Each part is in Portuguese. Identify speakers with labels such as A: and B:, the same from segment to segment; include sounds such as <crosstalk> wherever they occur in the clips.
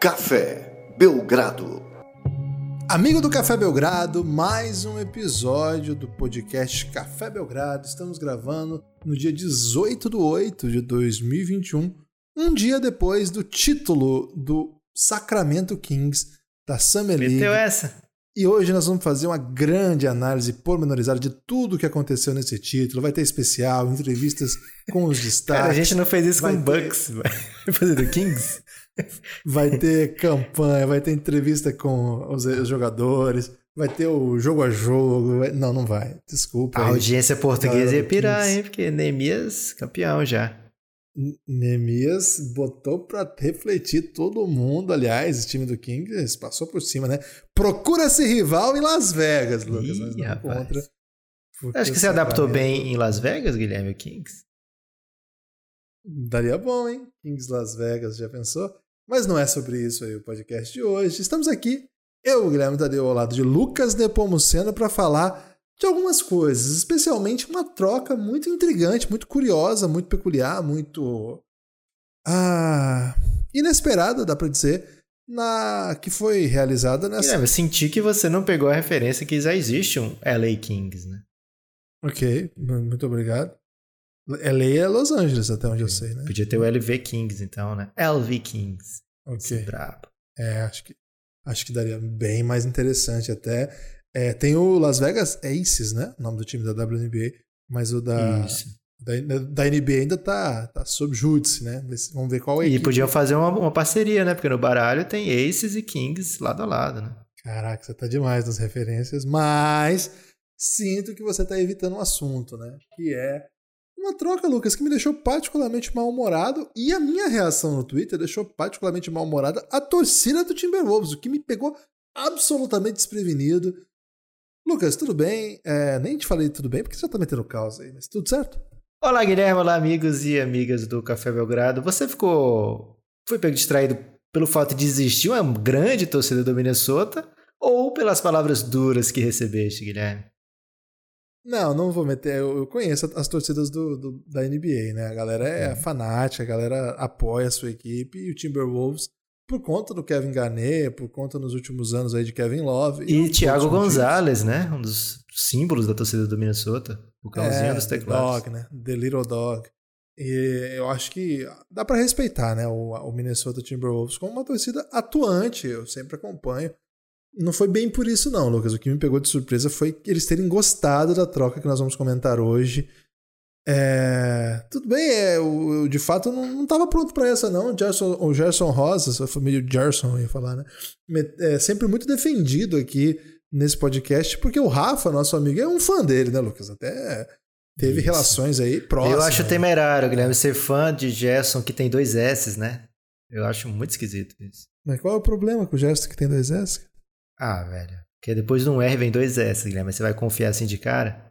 A: Café Belgrado.
B: Amigo do Café Belgrado, mais um episódio do podcast Café Belgrado. Estamos gravando no dia 18 de 8 de 2021, um dia depois do título do Sacramento Kings da Summer League.
C: Meteu essa?
B: E hoje nós vamos fazer uma grande análise pormenorizada de tudo o que aconteceu nesse título. Vai ter especial, entrevistas com os destaques.
C: Cara, a gente não fez isso
B: Vai
C: com o
B: ter-
C: Bucks, <laughs> vai fazer do Kings?
B: Vai ter campanha, vai ter entrevista com os jogadores, vai ter o jogo a jogo. vai- Não, não vai. Desculpa.
C: A
B: aí.
C: audiência portuguesa ia pirar, hein? Porque Neemias, campeão já.
B: Nemias botou pra refletir todo mundo. Aliás, esse time do Kings passou por cima, né? Procura esse rival em Las Vegas, Lucas.
C: Ih,
B: mas não
C: rapaz.
B: contra. porque
C: Acho que
B: o
C: você adaptou bem em Las Vegas, Guilherme, o Kings.
B: Daria bom, hein? Kings Las Vegas, já pensou? Mas não é sobre isso aí o podcast de hoje. Estamos aqui, eu, Guilherme Tadeu, ao lado de Lucas Nepomuceno, para falar de algumas coisas, especialmente uma troca muito intrigante, muito curiosa, muito peculiar, muito. Ah, inesperada, dá para dizer, na que foi realizada nessa.
C: Guilherme, eu senti que você não pegou a referência que já existe um LA Kings, né?
B: Ok, muito obrigado. LA é Los Angeles, até onde eu sei, né?
C: Podia ter o LV Kings, então, né? LV Kings. Esse
B: Ok.
C: brabo.
B: É, acho que, acho que daria bem mais interessante até. É, tem o Las Vegas Aces, né? O nome do time da WNBA. Mas o da,
C: Isso.
B: da, da NBA ainda tá, tá sob júdice, né? Vamos ver qual é
C: E podiam fazer uma, uma parceria, né? Porque no baralho tem Aces e Kings lado a lado, né?
B: Caraca, você tá demais nas referências. Mas sinto que você tá evitando um assunto, né? Que é uma troca, Lucas, que me deixou particularmente mal-humorado. E a minha reação no Twitter deixou particularmente mal-humorada a torcida do Timberwolves, o que me pegou absolutamente desprevenido. Lucas, tudo bem? É, nem te falei tudo bem, porque você já tá metendo caos aí, mas tudo certo?
C: Olá, Guilherme. Olá, amigos e amigas do Café Belgrado. Você ficou. Foi pego distraído pelo fato de existir uma grande torcida do Minnesota ou pelas palavras duras que recebeste, Guilherme?
B: Não, não vou meter. Eu, conheço as torcidas do, do- da NBA, né? A galera é fanática, a galera apoia a sua equipe e o Timberwolves por conta do Kevin Garnett, por conta nos últimos anos aí de Kevin Love.
C: E
B: outros
C: Thiago
B: motivos.
C: Gonzalez, né? Um dos símbolos da torcida do Minnesota. O cãozinho
B: é,
C: dos teclados.
B: Dog, né? The Little Dog. E eu acho que dá pra respeitar, né? O, o Minnesota Timberwolves como uma torcida atuante. Eu sempre acompanho. Não foi bem por isso, não, Lucas. O que me pegou de surpresa foi eles terem gostado da troca que nós vamos comentar hoje. É, Tudo bem, é, eu, eu, de fato não, não tava pronto pra essa, não. O Gerson, o Gerson Rosa, a família Gerson, ia falar, né? É sempre muito defendido aqui nesse podcast, porque o Rafa, nosso amigo, é um fã dele, né, Lucas? Até teve
C: Isso.
B: relações aí próximas.
C: Eu acho temerário, Guilherme, ser fã de Gerson que tem dois S, né? Eu acho muito esquisito isso.
B: Mas qual é o problema com o Gerson que tem dois S?
C: Ah, velho. Porque depois de um R vem dois S, Guilherme. Você vai confiar assim de cara?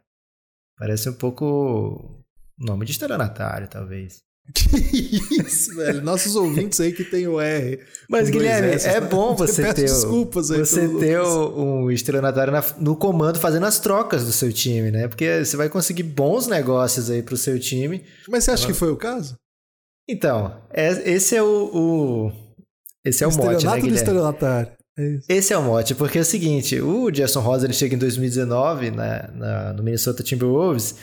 C: Parece um pouco nome de estelionatário, talvez. <laughs>
B: Que isso, velho. Nossos ouvintes aí que tem o R.
C: Mas, Guilherme,
B: Ss,
C: é
B: né?
C: bom <laughs> você ter, o-
B: desculpas aí
C: você ter o- um estelionatário na- no comando fazendo as trocas do seu time, né? Porque você vai conseguir bons negócios aí pro seu time.
B: Mas você acha que foi o caso?
C: Então, é- esse é o, o- esse é o mote, né, Guilherme?
B: É.
C: Esse é o mote, porque é o seguinte, o Jason Rosa ele chega em 2019 na, na- no Minnesota Timberwolves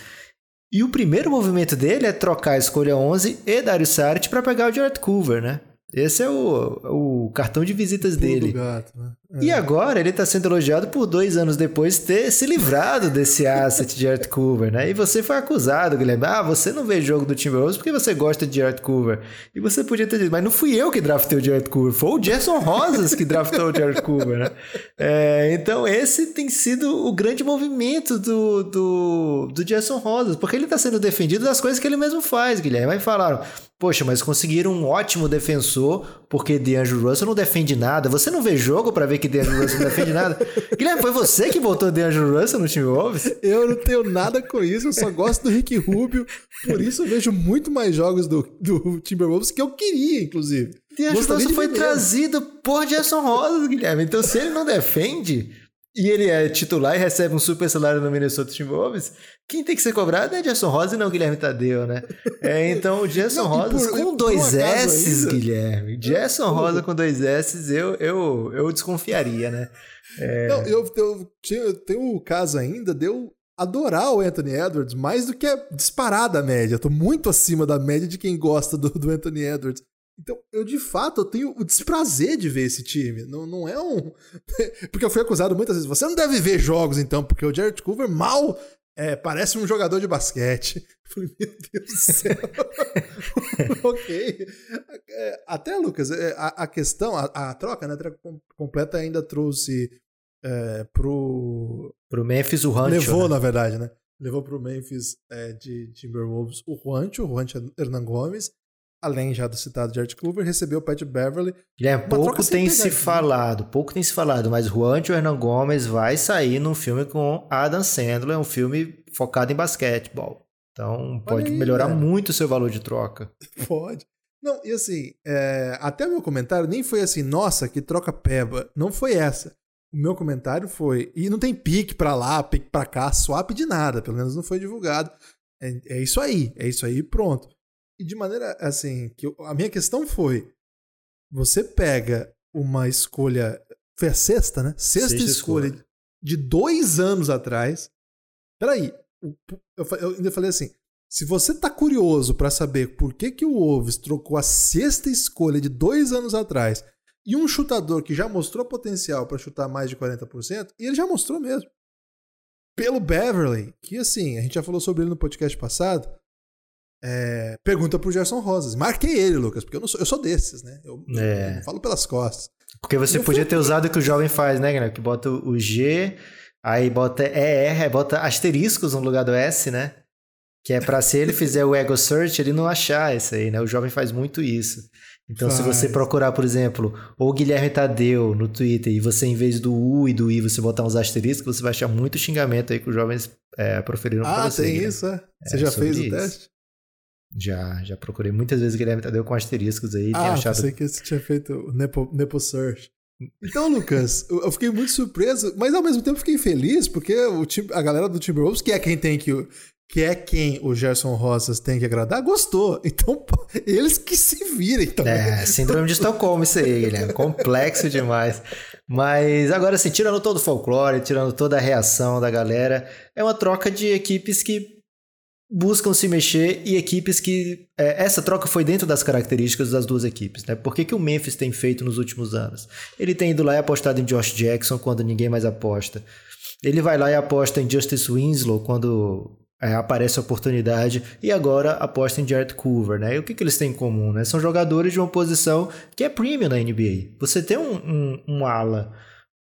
C: e o primeiro movimento dele é trocar a escolha 11 e Dario Saric para pegar o Jared Culver, né? Esse é o, o cartão de visitas
B: Pulo
C: dele.
B: gato, né? É.
C: E agora ele está sendo elogiado por dois anos depois ter se livrado desse asset de Jared Culver, né? E você foi acusado, Guilherme. Ah, você não vê jogo do Timberwolves porque você gosta de Jared Culver. E você podia ter dito, mas não fui eu que draftei o Jared Culver, foi o Jason Rosas que draftou o Jared Culver, né? É, então esse tem sido o grande movimento do, do, do Jason Rosas, porque ele está sendo defendido das coisas que ele mesmo faz, Guilherme. Aí falaram, poxa, mas conseguiram um ótimo defensor porque DeAngelo Russell não defende nada. Você não vê jogo para ver que DeAngelo Russell não defende nada? Guilherme, foi você que botou DeAngelo Russell no time Wolves?
B: Eu não tenho nada com isso, eu só gosto do Rick Rubio. Por isso eu vejo muito mais jogos do, do Timberwolves que eu queria, inclusive. Gostaria
C: Russell foi trazido por Jason Rosas, Guilherme. Então se ele não defende, e ele é titular e recebe um super salário no Minnesota Timberwolves, quem tem que ser cobrado é Gerson Rosa e não Guilherme Tadeu, né? É, então o Gerson <laughs> Rosa com dois S, Guilherme. Gerson Rosa com dois S, eu, eu, eu desconfiaria, né?
B: É... Não, eu, eu, eu tenho o caso ainda de eu adorar o Anthony Edwards mais do que disparar da média. Eu tô muito acima da média de quem gosta do, do Anthony Edwards. Então, eu de fato eu tenho o desprazer de ver esse time. Não, não é um. <laughs> porque eu fui acusado muitas vezes. Você não deve ver jogos, então, porque o Jared Coover mal é, parece um jogador de basquete. <laughs> Eu falei, meu Deus do céu. <laughs> ok. É, até, Lucas, é, a, a questão, a, a, troca, né? A troca completa ainda trouxe é, pro.
C: Pro Memphis o Rancho.
B: Levou,
C: né?
B: na verdade, né? Levou pro Memphis é, de Timberwolves o Rancho, o Rancho Hernan Gomes além já do citado Jared Coover, recebeu o Pat Beverly.
C: É, pouco tem se falado, pouco tem se falado, mas Juan e Hernan Gomes vai sair num filme com Adam Sandler, um filme focado em basquetebol. Então pode aí, melhorar muito o seu valor de troca. <laughs>
B: Pode. Não, e assim, é, até o meu comentário nem foi assim, nossa, que troca peba. Não foi essa. O meu comentário foi, e não tem pique pra lá, pique pra cá, swap de nada, pelo menos não foi divulgado. É, é isso aí, é isso aí, pronto. E de maneira assim, que eu, a minha questão foi: você pega uma escolha. Foi a sexta, né? Sexta, sexta escolha, escolha de dois anos atrás. Peraí, eu, eu ainda falei assim: se você tá curioso para saber por que, que o Wolves trocou a sexta escolha de dois anos atrás e um chutador que já mostrou potencial para chutar mais de 40%, e ele já mostrou mesmo. Pelo Beverly, que assim, a gente já falou sobre ele no podcast passado, é, pergunta pro Gerson Rosas. Marquei ele, Lucas, porque eu, não sou, eu sou desses, né? Eu, é. eu não falo pelas costas.
C: Porque você podia ter usado o que o jovem faz, né, galera? Que bota o G, aí bota ER, bota asteriscos no lugar do S, né? Que é para se ele fizer o ego search, ele não achar isso aí, né? O jovem faz muito isso. Então, faz. se você procurar, por exemplo, o Guilherme Tadeu no Twitter e você, em vez do U e do I, você botar uns asteriscos, você vai achar muito xingamento aí que os jovens é, proferiram
B: ah,
C: pra você.
B: Ah, tem né? isso, é? Você é, já fez isso. o teste?
C: Já, já procurei muitas vezes Guilherme Tadeu com asteriscos aí.
B: Ah, achado... pensei que você tinha feito o Nepo, Nepo Search. Então, Lucas, <laughs> eu fiquei muito surpreso, mas ao mesmo tempo fiquei feliz, porque o time, a galera do Timberwolves, que é quem tem que. Que é quem o Gerson Rosas tem que agradar, gostou. <laughs> Então, eles que se virem também.
C: É, síndrome de Estocolmo isso aí, Guilherme. Complexo demais. Mas agora, assim, tirando todo o folclore, tirando toda a reação da galera, é uma troca de equipes que buscam se mexer e equipes que. É, essa troca foi dentro das características das duas equipes. Né? Por que, que o Memphis tem feito nos últimos anos? Ele tem ido lá e apostado em Josh Jackson quando ninguém mais aposta. Ele vai lá e aposta em Justice Winslow quando é, aparece a oportunidade e agora aposta em Jared Coover, né? E o que, que eles têm em comum, né? São jogadores de uma posição que é premium na NBA. Você tem um, um, um ala,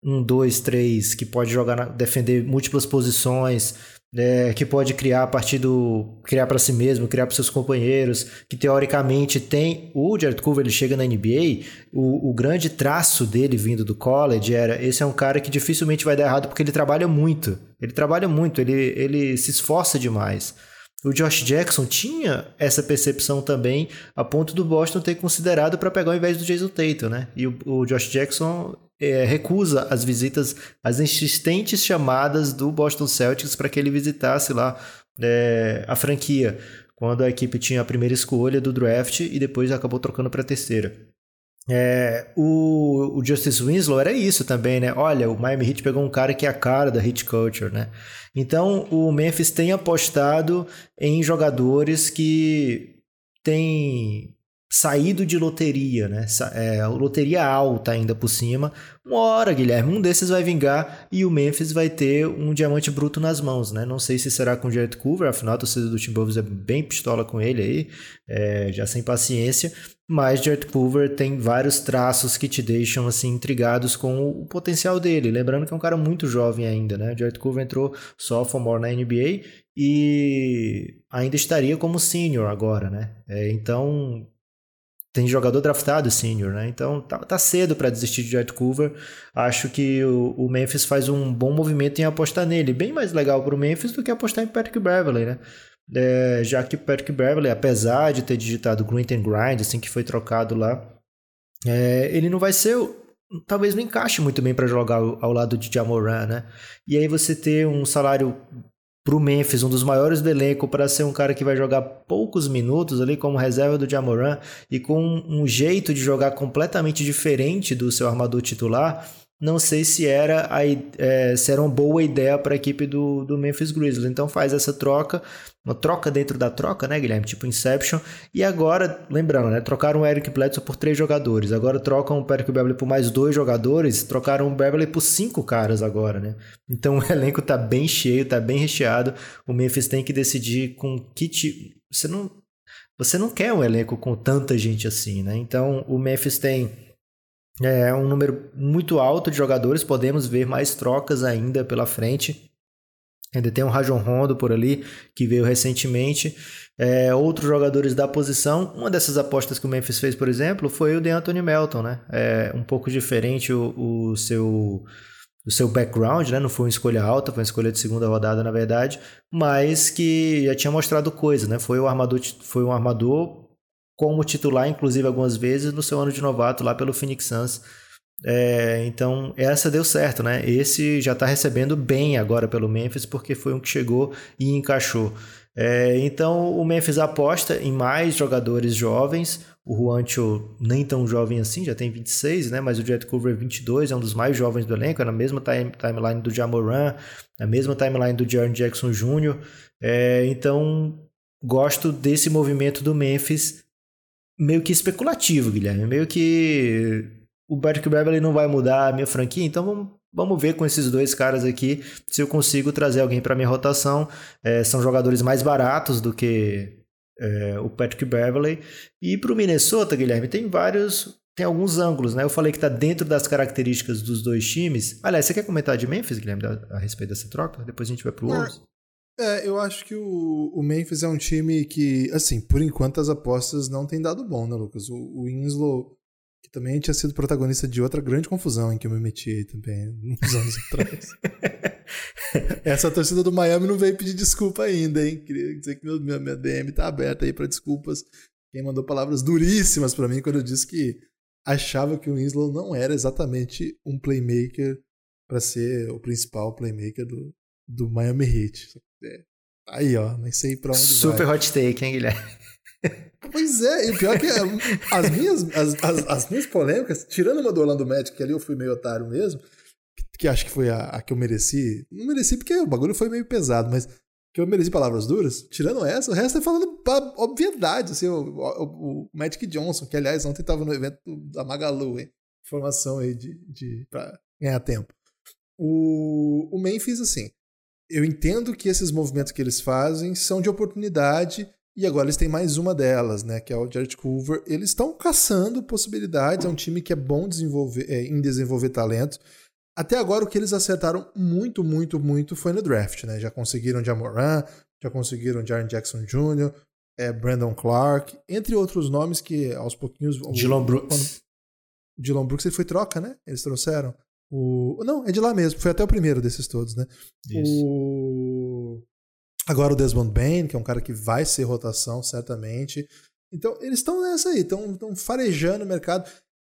C: um, dois, três, que pode jogar, defender múltiplas posições, é, que pode criar a partir do. criar para si mesmo, criar para seus companheiros, que teoricamente tem. O Jared Coover ele chega na NBA, o, o grande traço dele vindo do college era: esse é um cara que dificilmente vai dar errado porque ele trabalha muito. Ele trabalha muito, ele, ele se esforça demais. O Josh Jackson tinha essa percepção também, a ponto do Boston ter considerado para pegar ao invés do Jason Tatum, né? E o, o Josh Jackson é, recusa as visitas, as insistentes chamadas do Boston Celtics para que ele visitasse lá é, a franquia, quando a equipe tinha a primeira escolha do draft e depois acabou trocando para a terceira. É, o, o, Justice Winslow era isso também, né? Olha, o Miami Heat pegou um cara que é a cara da Heat Culture, né? Então o Memphis tem apostado em jogadores que têm saído de loteria, né? É, loteria alta ainda por cima. Uma hora, Guilherme, um desses vai vingar e o Memphis vai ter um diamante bruto nas mãos, né? Não sei se será com o Jared Coover, afinal a torcida do Timberwolves é bem pistola com ele aí, é, já sem paciência. Mas Jared Coover tem vários traços que te deixam assim intrigados com o potencial dele. Lembrando que é um cara muito jovem ainda, né? Jared Coover entrou sophomore na NBA e ainda estaria como senior agora, né? É, então tem jogador draftado senior, né? Então tá, tá cedo para desistir de Jared Coover. Acho que o, o, Memphis faz um bom movimento em apostar nele. Bem mais legal para o Memphis do que apostar em Patrick Beverly, né? É, já que Patrick Beverly, apesar de ter digitado Green and Grind, assim que foi trocado lá, é, ele não vai ser talvez não encaixe muito bem para jogar ao, ao lado de Jamoran, né? E aí você ter um salário para o Memphis, um dos maiores do elenco, para ser um cara que vai jogar poucos minutos ali como reserva do Jamoran e com um jeito de jogar completamente diferente do seu armador titular, não sei se era, a, é, se era uma boa ideia para a equipe do, do Memphis Grizzlies. Então faz essa troca, uma troca dentro da troca, né, Guilherme? Tipo Inception. E agora, lembrando, né? Trocaram o Eric Bledsoe por três jogadores. Agora trocam o Eric Beverly por mais dois jogadores. Trocaram o Beverly por cinco caras agora, né? Então <laughs> o elenco tá bem cheio, tá bem recheado. O Memphis tem que decidir com que tipo. Você não. Você não quer um elenco com tanta gente assim, né? Então o Memphis tem é um número muito alto de jogadores, podemos ver mais trocas ainda pela frente. Ainda tem um Rajon Rondo por ali, que veio recentemente. É, outros jogadores da posição. Uma dessas apostas que o Memphis fez, por exemplo, foi o de Anthony Melton. Né? É um pouco diferente o, o, seu, o seu background, né? não foi uma escolha alta, foi uma escolha de segunda rodada, na verdade, mas que já tinha mostrado coisa. Né? Foi, o armador, foi um armador como titular, inclusive algumas vezes, no seu ano de novato lá pelo Phoenix Suns. É, então, essa deu certo, né? Esse já está recebendo bem agora pelo Memphis, porque foi um que chegou e encaixou. É, então, o Memphis aposta em mais jogadores jovens. O Juancho nem tão jovem assim, já tem 26, né? Mas o Jet Cover 22 é um dos mais jovens do elenco, é na mesma time, timeline do Jamoran, na mesma timeline do Jaron Jackson Jr. É, então, gosto desse movimento do Memphis meio que especulativo, Guilherme. Meio que o Patrick Beverly não vai mudar a minha franquia, então vamos, vamos ver com esses dois caras aqui se eu consigo trazer alguém para minha rotação. É, são jogadores mais baratos do que é, o Patrick Beverly. E para o Minnesota, Guilherme, tem vários. Tem alguns ângulos, né? Eu falei que está dentro das características dos dois times. Aliás, você quer comentar de Memphis, Guilherme, a, a respeito dessa troca? Depois a gente vai pro Wolves.
B: É, eu acho que o, o Memphis é um time que, assim, por enquanto as apostas não têm dado bom, né, Lucas? O, o Winslow, que também tinha sido protagonista de outra grande confusão em que eu me meti aí também, <laughs> uns anos atrás. <laughs> Essa torcida do Miami não veio pedir desculpa ainda, hein? Queria dizer que minha, minha DM tá aberta aí para desculpas. Quem mandou palavras duríssimas para mim quando eu disse que achava que o Winslow não era exatamente um playmaker para ser o principal playmaker do, do Miami Heat. É. Aí, ó, nem sei pra onde
C: Super
B: vai.
C: hot take, hein, Guilherme?
B: Pois é, e o pior é que <laughs> as minhas, as, as, as, minhas polêmicas, tirando uma do Orlando Magic, que ali eu fui meio otário mesmo, que, que acho que foi a, a, que eu mereci. Não mereci porque o bagulho foi meio pesado, mas que eu mereci palavras duras. Tirando essa, o resto é falando obviedade. Assim, o, o, o Magic Johnson, que aliás ontem estava no evento da Magalu, hein? Informação aí de, de, pra ganhar tempo. O, o Memphis, assim, eu entendo que esses movimentos que eles fazem são de oportunidade e agora eles têm mais uma delas, né, que é o Jared Culver. Eles estão caçando possibilidades, é um time que é bom desenvolver, é, em desenvolver talento. Até agora o que eles acertaram muito, muito, muito foi no draft, né? Já conseguiram Jamoran, já conseguiram Jaren Jackson Jr., é, Brandon Clark, entre outros nomes que aos pouquinhos...
C: Dylan Brooks.
B: Dylan Brooks ele foi troca, né? Eles trouxeram. O... Não, é de lá mesmo. Foi até o primeiro desses todos, né? Isso. O... Agora o Desmond Bain, que é um cara que vai ser rotação, certamente. Então, eles estão nessa aí, estão farejando o mercado.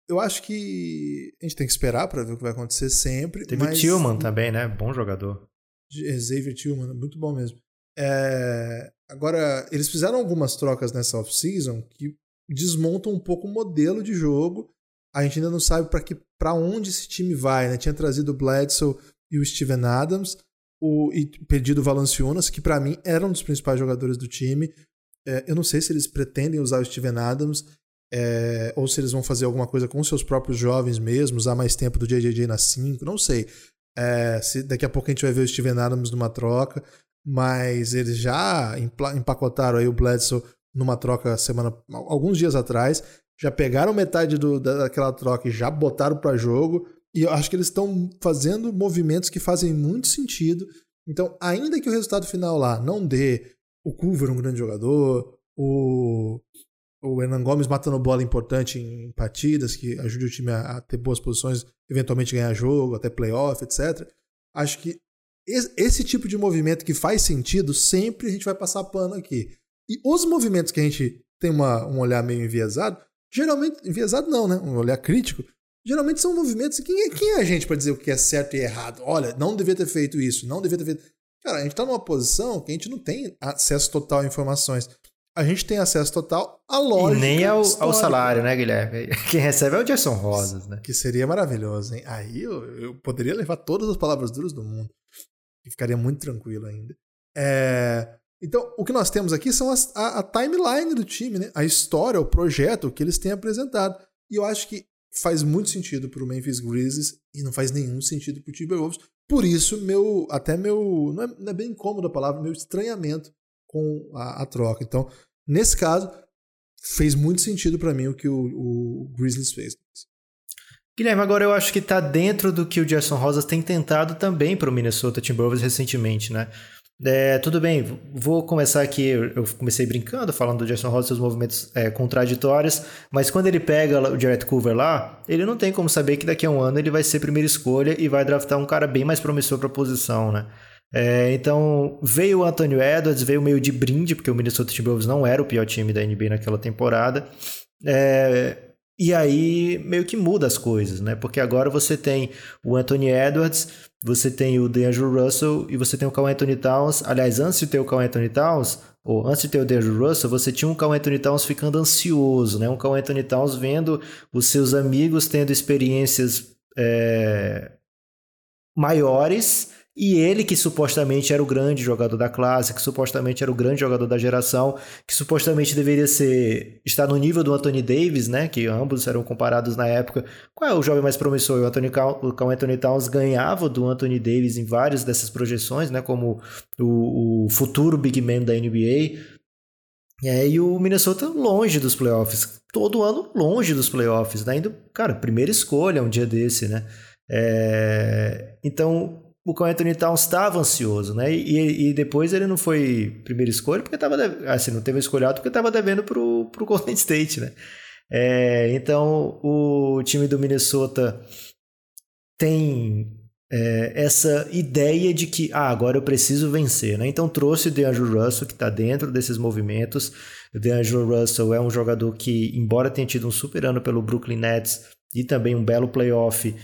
B: Eu acho que a gente tem que esperar para ver o que vai acontecer sempre.
C: Teve
B: mas...
C: o Tillman também, né? Bom jogador.
B: Xavier Tillman, muito bom mesmo. É... Agora, eles fizeram algumas trocas nessa off-season que desmontam um pouco o modelo de jogo a gente ainda não sabe para que para onde esse time vai, né? Tinha trazido o Bledsoe e o Steven Adams, o, e perdido o Valanciunas, que para mim era um dos principais jogadores do time. É, eu não sei se eles pretendem usar o Steven Adams é, ou se eles vão fazer alguma coisa com seus próprios jovens mesmo, usar mais tempo do JJJ na 5, não sei. É, se daqui a pouco a gente vai ver o Steven Adams numa troca, mas eles já empacotaram aí o Bledsoe numa troca semana alguns dias atrás já pegaram metade do, daquela troca e já botaram para jogo. E eu acho que eles estão fazendo movimentos que fazem muito sentido. Então, ainda que o resultado final lá não dê o Culver um grande jogador, o, o Hernan Gomes matando bola importante em partidas, que ajude o time a, a ter boas posições, eventualmente ganhar jogo, até playoff, etc. Acho que esse, esse tipo de movimento que faz sentido, sempre a gente vai passar pano aqui. E os movimentos que a gente tem uma, um olhar meio enviesado, Geralmente, enviesado não, né? Um olhar crítico. Geralmente são movimentos. Quem é, quem é a gente para dizer o que é certo e errado? Olha, não devia ter feito isso, não devia ter feito. Cara, a gente tá numa posição que a gente não tem acesso total a informações. A gente tem acesso total à lógica.
C: E nem ao, ao salário, né, Guilherme? <laughs> Quem recebe é o Jason Rosas, né?
B: Que seria maravilhoso, hein? Aí eu, eu poderia levar todas as palavras duras do mundo. E ficaria muito tranquilo ainda. É... Então, o que nós temos aqui são as, a, a, timeline do time, né? A história, o projeto que eles têm apresentado. E eu acho que faz muito sentido para o Memphis Grizzlies e não faz nenhum sentido para o Timberwolves. Por isso, meu até meu não é, não é, bem incômodo a palavra, meu estranhamento com a, a troca. Então, nesse caso, fez muito sentido para mim o que o, o, Grizzlies fez.
C: Guilherme, agora eu acho que está dentro do que o Jason Rosas tem tentado também para o Minnesota Timberwolves recentemente, né? É, tudo bem, vou começar aqui. Eu comecei brincando, falando do Jason e seus movimentos é, contraditórios, mas quando ele pega o Jarrett Coover lá, ele não tem como saber que daqui a um ano ele vai ser primeira escolha e vai draftar um cara bem mais promissor para a posição, né? É, então veio o Antonio Edwards, veio meio de brinde, porque o Minnesota Timberwolves não era o pior time da NBA naquela temporada. É, e aí meio que muda as coisas, né? Porque agora você tem o Anthony Edwards, você tem o DeAndre Russell e você tem o Carl Anthony Towns. Aliás, antes de ter o Carl Anthony Towns, ou antes de ter o DeAndre Russell, você tinha um Carl Anthony Towns ficando ansioso, né? Um Carl Anthony Towns vendo os seus amigos tendo experiências é, maiores e ele, que supostamente era o grande jogador da classe, que supostamente era o grande jogador da geração, que supostamente deveria ser estar no nível do Anthony Davis, né? Que ambos eram comparados na época. Qual é o jovem mais promissor? O Anthony, o Anthony Towns ganhava do Anthony Davis em várias dessas projeções, né? Como o, o futuro big man da NBA. E o Minnesota longe dos playoffs. Todo ano longe dos playoffs. Né? Indo, cara, primeira escolha um dia desse, né? É, então, o Carl Anthony Towns estava ansioso, né? E, e, depois ele não foi primeira escolha porque estava assim, não teve escolhado porque estava devendo para o <laughs> Golden State, né? É, então o time do Minnesota tem é, essa ideia de que ah, agora eu preciso vencer, né? Então trouxe o DeAngelo Russell que está dentro desses movimentos. O DeAngelo Russell é um jogador que, embora tenha tido um super ano pelo Brooklyn Nets e também um belo playoff,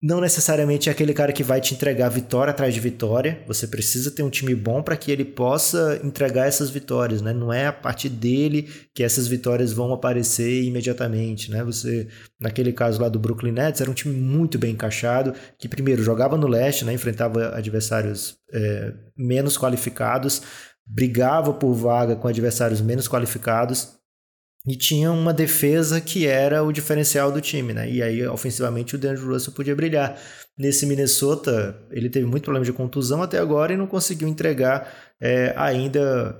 C: não necessariamente é aquele cara que vai te entregar vitória atrás de vitória. Você precisa ter um time bom para que ele possa entregar essas vitórias, né? Não é a partir dele que essas vitórias vão aparecer imediatamente, né? Você, naquele caso lá do Brooklyn Nets, era um time muito bem encaixado, que primeiro jogava no leste, né? Enfrentava adversários é, menos qualificados, brigava por vaga com adversários menos qualificados e tinha uma defesa que era o diferencial do time, né? E aí, ofensivamente, o DeAndre Russell podia brilhar. Nesse Minnesota, ele teve muito problema de contusão até agora e não conseguiu entregar é, ainda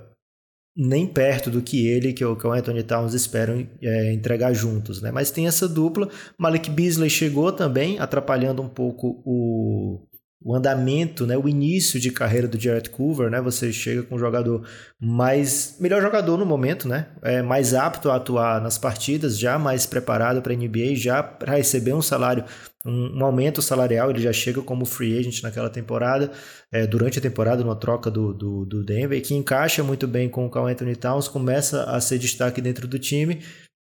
C: nem perto do que ele, que o, que o Anthony Towns esperam é, entregar juntos, né? Mas tem essa dupla. Malik Beasley chegou também, atrapalhando um pouco o, o andamento, né, o início de carreira do Jarrett Coover, né, você chega com um jogador mais melhor jogador no momento, né, é mais apto a atuar nas partidas, já mais preparado para a NBA, já para receber um salário, um, um, aumento salarial, ele já chega como free agent naquela temporada, é, durante a temporada, numa troca do, do, do Denver, que encaixa muito bem com o Carl Anthony Towns, começa a ser destaque dentro do time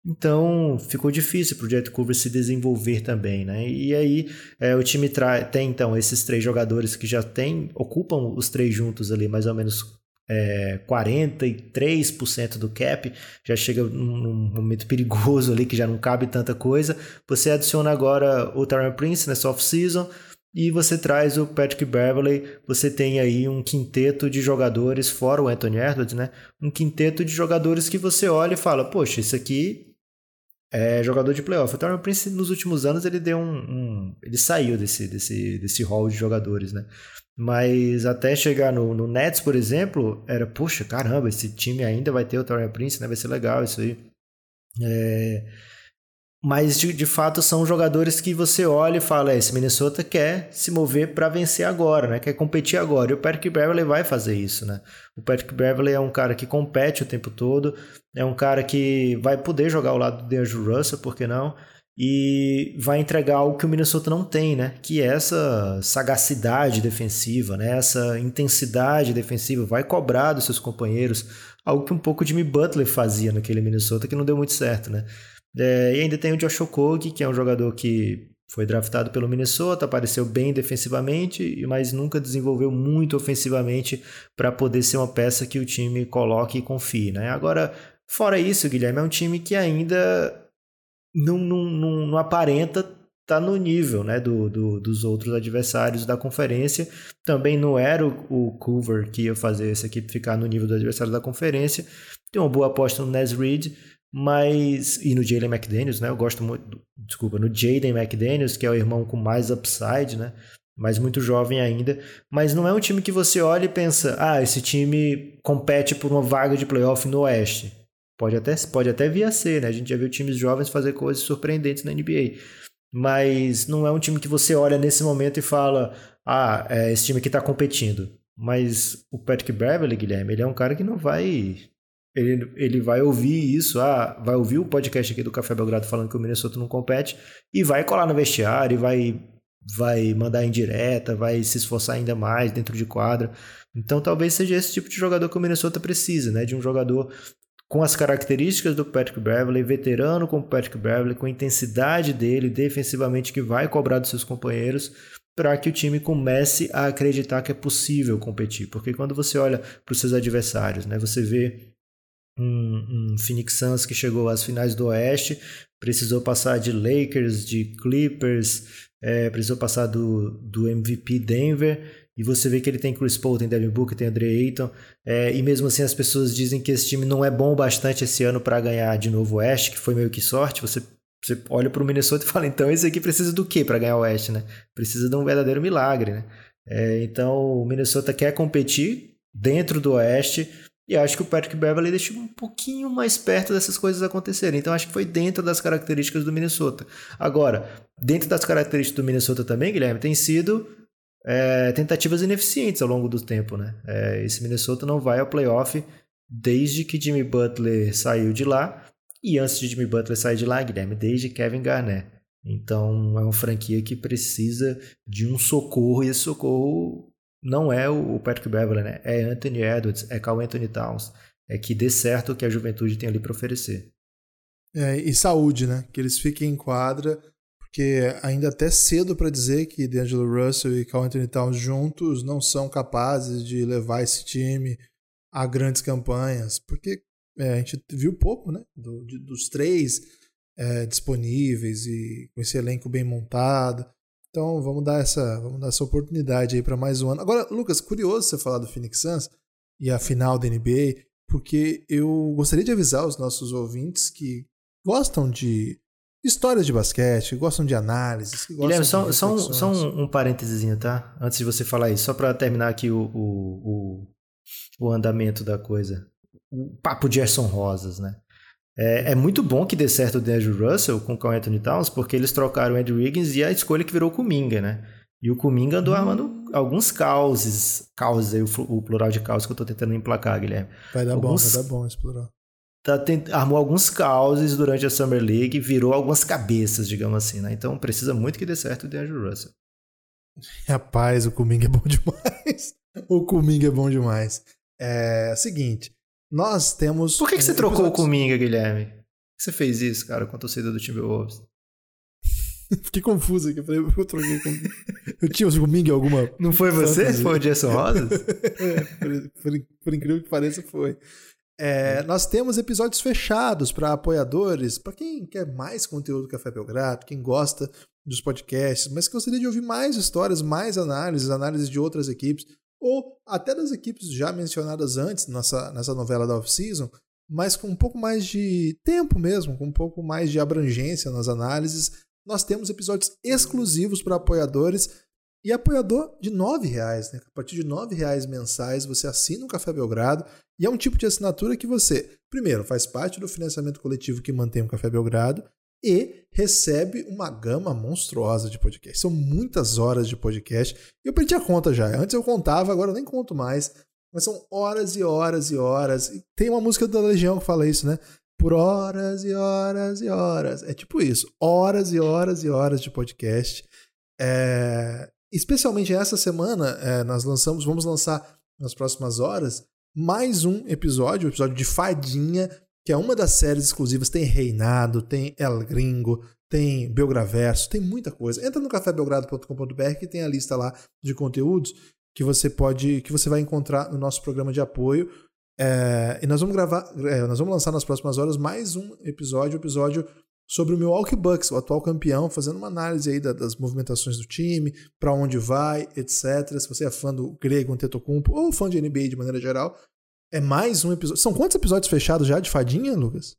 C: então ficou difícil para o Jet Cover se desenvolver também, né? E aí é, o time tem então esses três jogadores que já tem, ocupam os três juntos ali mais ou menos é, 43% do cap, já chega num momento perigoso ali que já não cabe tanta coisa. Você adiciona agora o Tyron Prince nessa off-season e você traz o Patrick Beverley, você tem aí um quinteto de jogadores, fora o Anthony Edwards, né? Um quinteto de jogadores que você olha e fala, poxa, isso aqui é jogador de playoff. O Tyron Prince, nos últimos anos, ele deu um, um, ele saiu desse, desse, desse hall de jogadores, né? Mas até chegar no, no Nets, por exemplo, era, puxa, caramba, esse time ainda vai ter o Tyron Prince, né? Vai ser legal isso aí. É... Mas de, de fato são jogadores que você olha e fala: é, esse Minnesota quer se mover para vencer agora, né? quer competir agora. E o Patrick Beverley vai fazer isso. Né? O Patrick Beverley é um cara que compete o tempo todo, é um cara que vai poder jogar ao lado do DeAndre Russell, por que não? E vai entregar algo que o Minnesota não tem, né? Que é essa sagacidade defensiva, né? Essa intensidade defensiva, vai cobrar dos seus companheiros, algo que um pouco Jimmy Butler fazia naquele Minnesota que não deu muito certo, né? É, e ainda tem o Josh Okogie, que é um jogador que foi draftado pelo Minnesota, apareceu bem defensivamente, mas nunca desenvolveu muito ofensivamente para poder ser uma peça que o time coloque e confie. Né? Agora, fora isso, Guilherme, é um time que ainda não, não, não, não aparenta tá no nível né, do, do, dos outros adversários da conferência. Também não era o, o cover que ia fazer essa equipe ficar no nível do adversário da conferência. Tem uma boa aposta no Nes Reed, mas e no Jalen McDaniels, né? Eu gosto muito, desculpa, no Jaden McDaniels, que é o irmão com mais upside, né? Mas muito jovem ainda, mas não é um time que você olha e pensa: "Ah, esse time compete por uma vaga de playoff no Oeste". Pode até pode até vir a ser, né? A gente já viu times jovens fazer coisas surpreendentes na NBA. Mas não é um time que você olha nesse momento e fala: "Ah, é, esse time aqui está competindo". Mas o Patrick Beverly, Guilherme, ele é um cara que não vai ele, ele vai ouvir isso, ah, vai ouvir o podcast aqui do Café Belgrado falando que o Minnesota não compete e vai colar no vestiário e vai, vai mandar em direta, vai se esforçar ainda mais dentro de quadra. Então talvez seja esse tipo de jogador que o Minnesota precisa, né? De um jogador com as características do Patrick Beverly, veterano como Patrick Beverly, com a intensidade dele defensivamente que vai cobrar dos seus companheiros, para que o time comece a acreditar que é possível competir. Porque quando você olha para os seus adversários, né, você vê um, um, Phoenix Suns que chegou às finais do Oeste, precisou passar de Lakers, de Clippers, é, precisou passar do, do MVP Denver, e você vê que ele tem Chris Paul, tem Devin Booker, tem Andre Ayton, é, e mesmo assim as pessoas dizem que esse time não é bom bastante esse ano para ganhar de novo o Oeste, que foi meio que sorte, você você olha para o Minnesota e <laughs> fala, então esse aqui precisa do que para ganhar o Oeste, né? Precisa de um verdadeiro milagre, né? É, então o Minnesota quer competir dentro do Oeste, e acho que o Patrick Beverly deixou um pouquinho mais perto dessas coisas acontecerem. Então acho que foi dentro das características do Minnesota. Agora, dentro das características do Minnesota também, Guilherme, tem sido é, tentativas ineficientes ao longo do tempo. Né? É, esse Minnesota não vai ao playoff desde que Jimmy Butler saiu de lá. E antes de Jimmy Butler sair de lá, Guilherme, desde Kevin Garnett. Então é uma franquia que precisa de um socorro, e esse socorro não é o Patrick Beverly, né? É Anthony Edwards, é Carl Anthony Towns. É que dê certo o que a juventude tem ali para oferecer.
B: É, e saúde, né? Que eles fiquem em quadra, porque ainda até cedo para dizer que D'Angelo Russell e Carl Anthony Towns juntos não são capazes de levar esse time a grandes campanhas, porque é, a gente viu pouco, né? Do, de, dos três é, disponíveis e com esse elenco bem montado. Então vamos dar essa, vamos dar essa oportunidade aí para mais um ano. Agora, Lucas, curioso você falar do Phoenix Suns e a final da NBA, porque eu gostaria de avisar os nossos ouvintes que gostam de histórias de basquete, gostam de análises. Que
C: Guilherme, só, só, um, só um, um parênteses, tá? Antes de você falar isso, só para terminar aqui o, o, o, o andamento da coisa. O papo de Gerson Rosas, né? É, é, muito bom que dê certo o D'Angelo Russell com o Carl Anthony Towns, porque eles trocaram o Andrew Wiggins e a escolha que virou o Kuminga, né? E o Kuminga andou hum. armando alguns causes, causes aí, o, o, plural de causes que eu tô tentando emplacar, Guilherme.
B: Vai dar
C: alguns,
B: bom, vai dar bom esse plural.
C: Tá, tent, armou alguns causes durante a Summer League e virou algumas cabeças, digamos assim, né? Então precisa muito que dê certo o D'Angelo Russell. <laughs>
B: Rapaz, o Kuminga é bom demais. <laughs> o Kuminga é bom demais. É seguinte, nós temos.
C: Por que, que você trocou o Kuminga, Guilherme? Por que você fez isso, cara, com a torcida do Timberwolves? <laughs>
B: Fiquei confuso aqui. Eu falei, eu troquei com. Eu tinha o Kuminga em alguma.
C: Não foi você? Foi o Jason Rosas? <laughs>
B: é, por, por, por, incrível que pareça, foi. É, nós temos episódios fechados para apoiadores, para quem quer mais conteúdo do Café Belgrado, quem gosta dos podcasts, mas que gostaria de ouvir mais histórias, mais análises, análises de outras equipes ou até das equipes já mencionadas antes nessa, nessa novela da off-season, mas com um pouco mais de tempo mesmo, com um pouco mais de abrangência nas análises. Nós temos episódios exclusivos para apoiadores e apoiador de R$ reais, né? A partir de R$ reais mensais você assina o Café Belgrado e é um tipo de assinatura que você, primeiro, faz parte do financiamento coletivo que mantém o Café Belgrado e recebe uma gama monstruosa de podcast. São muitas horas de podcast. Eu perdi a conta já. Antes eu contava, agora eu nem conto mais. Mas são horas e horas e horas. E tem uma música da Legião que fala isso, né? Por horas e horas e horas. É tipo isso. Horas e horas e horas de podcast. É... Especialmente essa semana, é, nós lançamos, vamos lançar nas próximas horas, mais um episódio, um episódio de fadinha que é uma das séries exclusivas. Tem Reinado, tem El Gringo, tem Belgraverso, tem muita coisa. Entra no cafébelgrado.com.br que tem a lista lá de conteúdos que você pode, que você vai encontrar no nosso programa de apoio. É, e nós vamos gravar, é, nós vamos lançar nas próximas horas mais um episódio, episódio sobre o Milwaukee Bucks, o atual campeão, fazendo uma análise aí das movimentações do time, para onde vai, etc. Se você é fã do Grego Antetokounmpo ou fã de NBA de maneira geral, é mais um episódio. São quantos episódios fechados já de Fadinha, Lucas?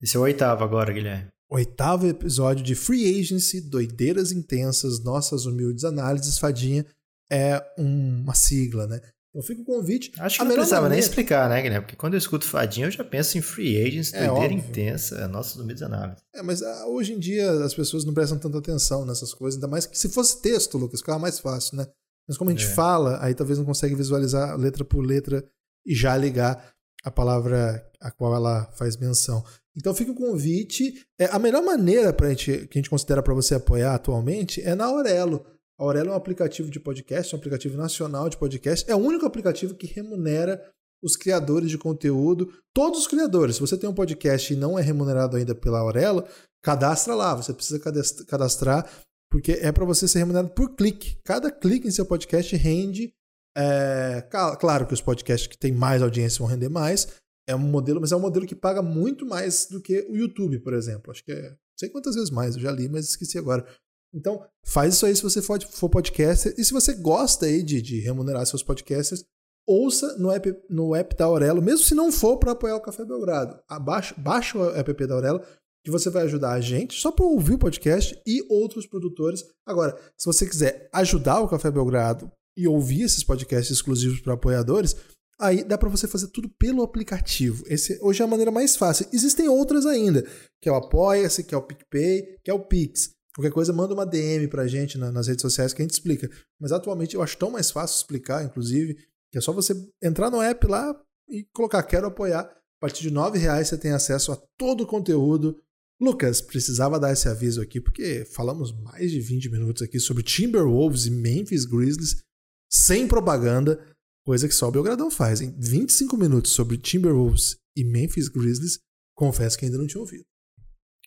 C: Esse é o oitavo agora, Guilherme.
B: Oitavo episódio de Free Agency, doideiras intensas, nossas humildes análises. Fadinha é uma sigla, né? Então fica o convite.
C: Acho que não precisava maneira... nem explicar, né, Guilherme? Porque quando eu escuto fadinha, eu já penso em free agents, é, doideira óbvio. intensa, é nossa humildes análise.
B: É, mas ah, hoje em dia as pessoas não prestam tanta atenção nessas coisas, ainda mais que se fosse texto, Lucas, ficava mais fácil, né? Mas como a gente é. fala, aí talvez não consegue visualizar letra por letra e já ligar a palavra a qual ela faz menção. Então fica o convite. É, a melhor maneira pra gente, que a gente considera para você apoiar atualmente é na Aurelo. A Aurelo é um aplicativo de podcast, um aplicativo nacional de podcast. É o único aplicativo que remunera os criadores de conteúdo, todos os criadores. Se você tem um podcast e não é remunerado ainda pela Aurelo, cadastra lá. Você precisa cadastrar porque é para você ser remunerado por clique. Cada clique em seu podcast rende. É, claro que os podcasts que têm mais audiência vão render mais. É um modelo, mas é um modelo que paga muito mais do que o YouTube, por exemplo. Acho que é. Não sei quantas vezes mais, eu já li, mas esqueci agora. Então, faz isso aí se você for, for podcaster. E se você gosta aí de, de remunerar seus podcasters, ouça no app, no app da Aurelo, mesmo se não for para apoiar o Café Belgrado. Abaixa, baixa o app da Aurelo, que você vai ajudar a gente só para ouvir o podcast e outros produtores. Agora, se você quiser ajudar o Café Belgrado e ouvir esses podcasts exclusivos para apoiadores, aí dá para você fazer tudo pelo aplicativo. Esse hoje é a maneira mais fácil. Existem outras ainda, que é o Apoia-se, que é o PicPay, que é o Pix. Qualquer coisa, manda uma DM pra gente nas redes sociais que a gente explica. Mas atualmente eu acho tão mais fácil explicar, inclusive, que é só você entrar no app lá e colocar quero apoiar. A partir de R$ reais você tem acesso a todo o conteúdo. Lucas, precisava dar esse aviso aqui, porque falamos mais de 20 minutos aqui sobre Timberwolves e Memphis Grizzlies sem propaganda, coisa que só o Belgradão faz. Em 25 minutos sobre Timberwolves e Memphis Grizzlies, confesso que ainda não tinha ouvido.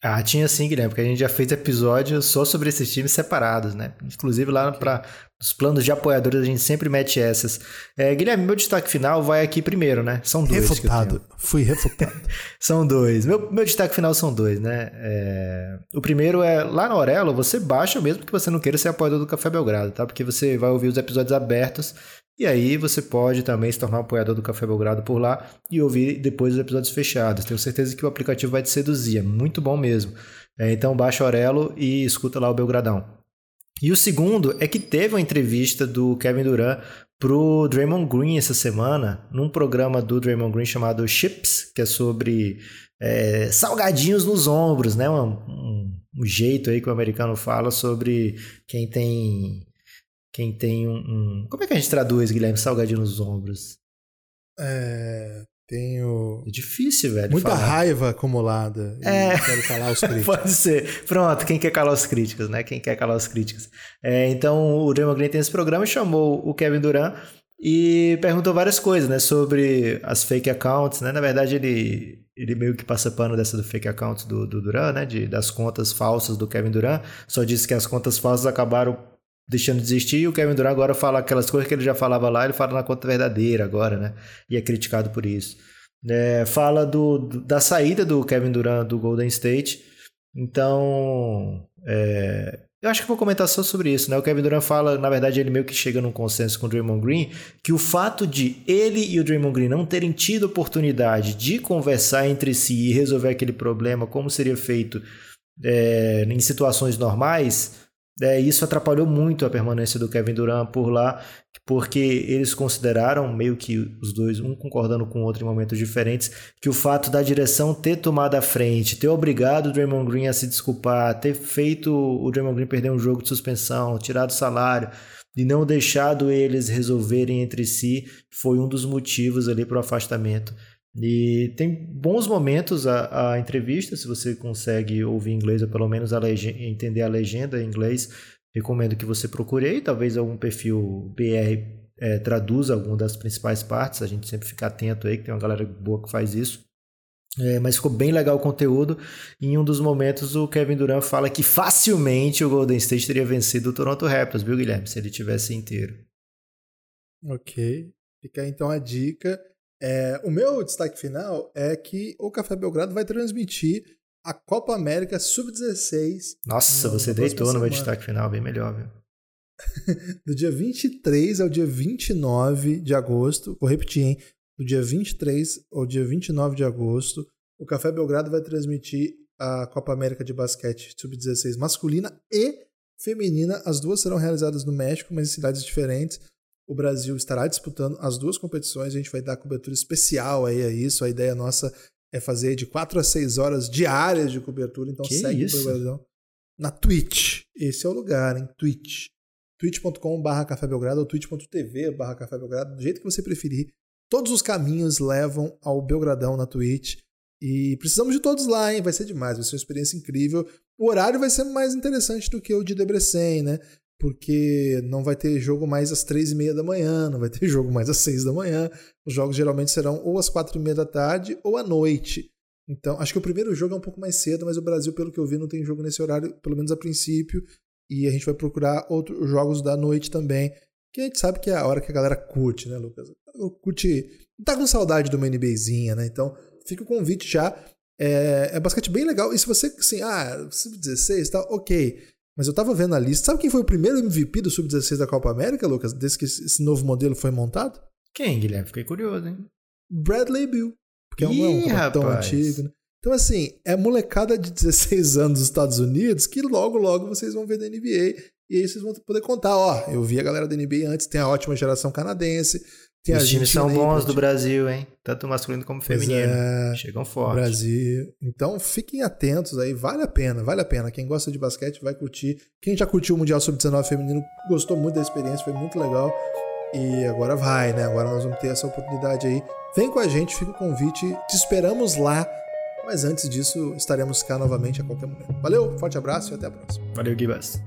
C: Ah, tinha sim, Guilherme, porque a gente já fez episódios só sobre esses times separados, né? Inclusive lá para os planos de apoiadores a gente sempre mete essas. É, Guilherme, meu destaque final vai aqui primeiro, né? São dois.
B: Refutado. Fui refutado. <laughs>
C: são dois. Meu, meu destaque final são dois, né? É... O primeiro é lá na Aurelo, você baixa mesmo que você não queira ser apoiador do Café Belgrado, tá? Porque você vai ouvir os episódios abertos e aí você pode também se tornar um apoiador do Café Belgrado por lá e ouvir depois os episódios fechados. Tenho certeza que o aplicativo vai te seduzir, é muito bom mesmo. É, então baixa o Aurelo e escuta lá o Belgradão. E o segundo é que teve uma entrevista do Kevin Durant pro Draymond Green essa semana, num programa do Draymond Green chamado Chips, que é sobre é, salgadinhos nos ombros, né? Um, um, um, jeito aí que o americano fala sobre quem tem quem tem um, um, Como é que a gente traduz, Guilherme, salgadinho nos ombros?
B: É. Tenho.
C: É difícil, velho.
B: Muita falar. raiva acumulada.
C: É. Quero calar os <laughs> críticos. Pode ser. Pronto, quem quer calar os críticos, né? Quem quer calar os críticos. É, então, o Draymond Green tem esse programa chamou o Kevin Durant e perguntou várias coisas, né? Sobre as fake accounts, né? Na verdade, ele, ele meio que passa pano dessa do fake account do, do Durant, né? De, das contas falsas do Kevin Durant. Só disse que as contas falsas acabaram deixando de existir, e o Kevin Durant agora fala aquelas coisas que ele já falava lá, ele fala na conta verdadeira agora, né? E é criticado por isso. É, fala do, da saída do Kevin Durant do Golden State. Então, é, eu acho que vou comentar só sobre isso, né? O Kevin Durant fala, na verdade, ele meio que chega num consenso com o Draymond Green, que o fato de ele e o Draymond Green não terem tido oportunidade de conversar entre si e resolver aquele problema como seria feito é, em situações normais, é, isso atrapalhou muito a permanência do Kevin Durant por lá, porque eles consideraram, meio que os dois, um concordando com o outro em momentos diferentes, que o fato da direção ter tomado a frente, ter obrigado o Draymond Green a se desculpar, ter feito o Draymond Green perder um jogo de suspensão, tirado o salário e não deixado eles resolverem entre si, foi um dos motivos ali para o afastamento. E tem bons momentos a, a, entrevista, se você consegue ouvir inglês ou pelo menos a entender a legenda em inglês, recomendo que você procure aí, talvez algum perfil BR é, traduza alguma das principais partes, a gente sempre fica atento aí, que tem uma galera boa que faz isso. É, mas ficou bem legal o conteúdo. Em um dos momentos, o Kevin Durant fala que facilmente o Golden State teria vencido o Toronto Raptors, viu, Guilherme? Se ele tivesse inteiro.
B: Ok. Fica então a dica. É, o meu destaque final é que o Café Belgrado vai transmitir a Copa América Sub-16.
C: Nossa, você deitou no meu destaque final, bem melhor, viu? <laughs>
B: do dia 23 ao dia 29 de agosto, vou repetir, hein? Do dia 23 ao dia 29 de agosto, o Café Belgrado vai transmitir a Copa América de Basquete Sub-16 masculina e feminina. As duas serão realizadas no México, mas em cidades diferentes. O Brasil estará disputando as duas competições. A gente vai dar cobertura especial aí a isso. A ideia nossa é fazer de 4 a 6 horas diárias de cobertura. Então
C: que
B: segue
C: isso?
B: o Belgradão na Twitch. Esse é o lugar, hein? Twitch. twitch.com.br Café Belgrado ou twitch.tv Café Belgrado, do jeito que você preferir. Todos os caminhos levam ao Belgradão na Twitch. E precisamos de todos lá, hein? Vai ser demais, vai ser uma experiência incrível. O horário vai ser mais interessante do que o de Debrecen, né? Porque não vai ter jogo mais às três e meia da manhã, não vai ter <laughs> jogo mais às seis da manhã. Os jogos geralmente serão ou às quatro e meia da tarde ou à noite. Então, acho que o primeiro jogo é um pouco mais cedo, mas o Brasil, pelo que eu vi, não tem jogo nesse horário, pelo menos a princípio. E a gente vai procurar outros jogos da noite também, que a gente sabe que é a hora que a galera curte, né, Lucas? Curte. Tá com saudade de uma NBzinha, né? Então, fica o convite já. É, é basquete bem legal. E se você, assim, ah, sub-16 tá, ok. Mas eu tava vendo a lista. Sabe quem foi o primeiro MVP do sub-16 da Copa América, Lucas? Desde que esse novo modelo foi montado?
C: Quem, Guilherme? Fiquei curioso, hein?
B: Bradley Bill. Porque
C: Ih,
B: é um, é tão antigo, né? Então, assim, é molecada de 16 anos dos Estados Unidos que logo, logo vocês vão ver da NBA. E aí vocês vão poder contar, ó, eu vi a galera da NBA antes, tem a ótima geração canadense. Tem
C: Os times são bons do Brasil, hein? Tanto masculino como feminino.
B: é.
C: Chegam forte.
B: Brasil. Então fiquem atentos aí, vale a pena, vale a pena. Quem gosta de basquete vai curtir. Quem já curtiu o Mundial Sub-19 feminino gostou muito da experiência, foi muito legal. E agora vai, né? Agora nós vamos ter essa oportunidade aí. Vem com a gente, fica o convite. Te esperamos lá. Mas antes disso, estaremos cá novamente a qualquer momento. Valeu, forte abraço e até a próxima.
C: Valeu, Gibas.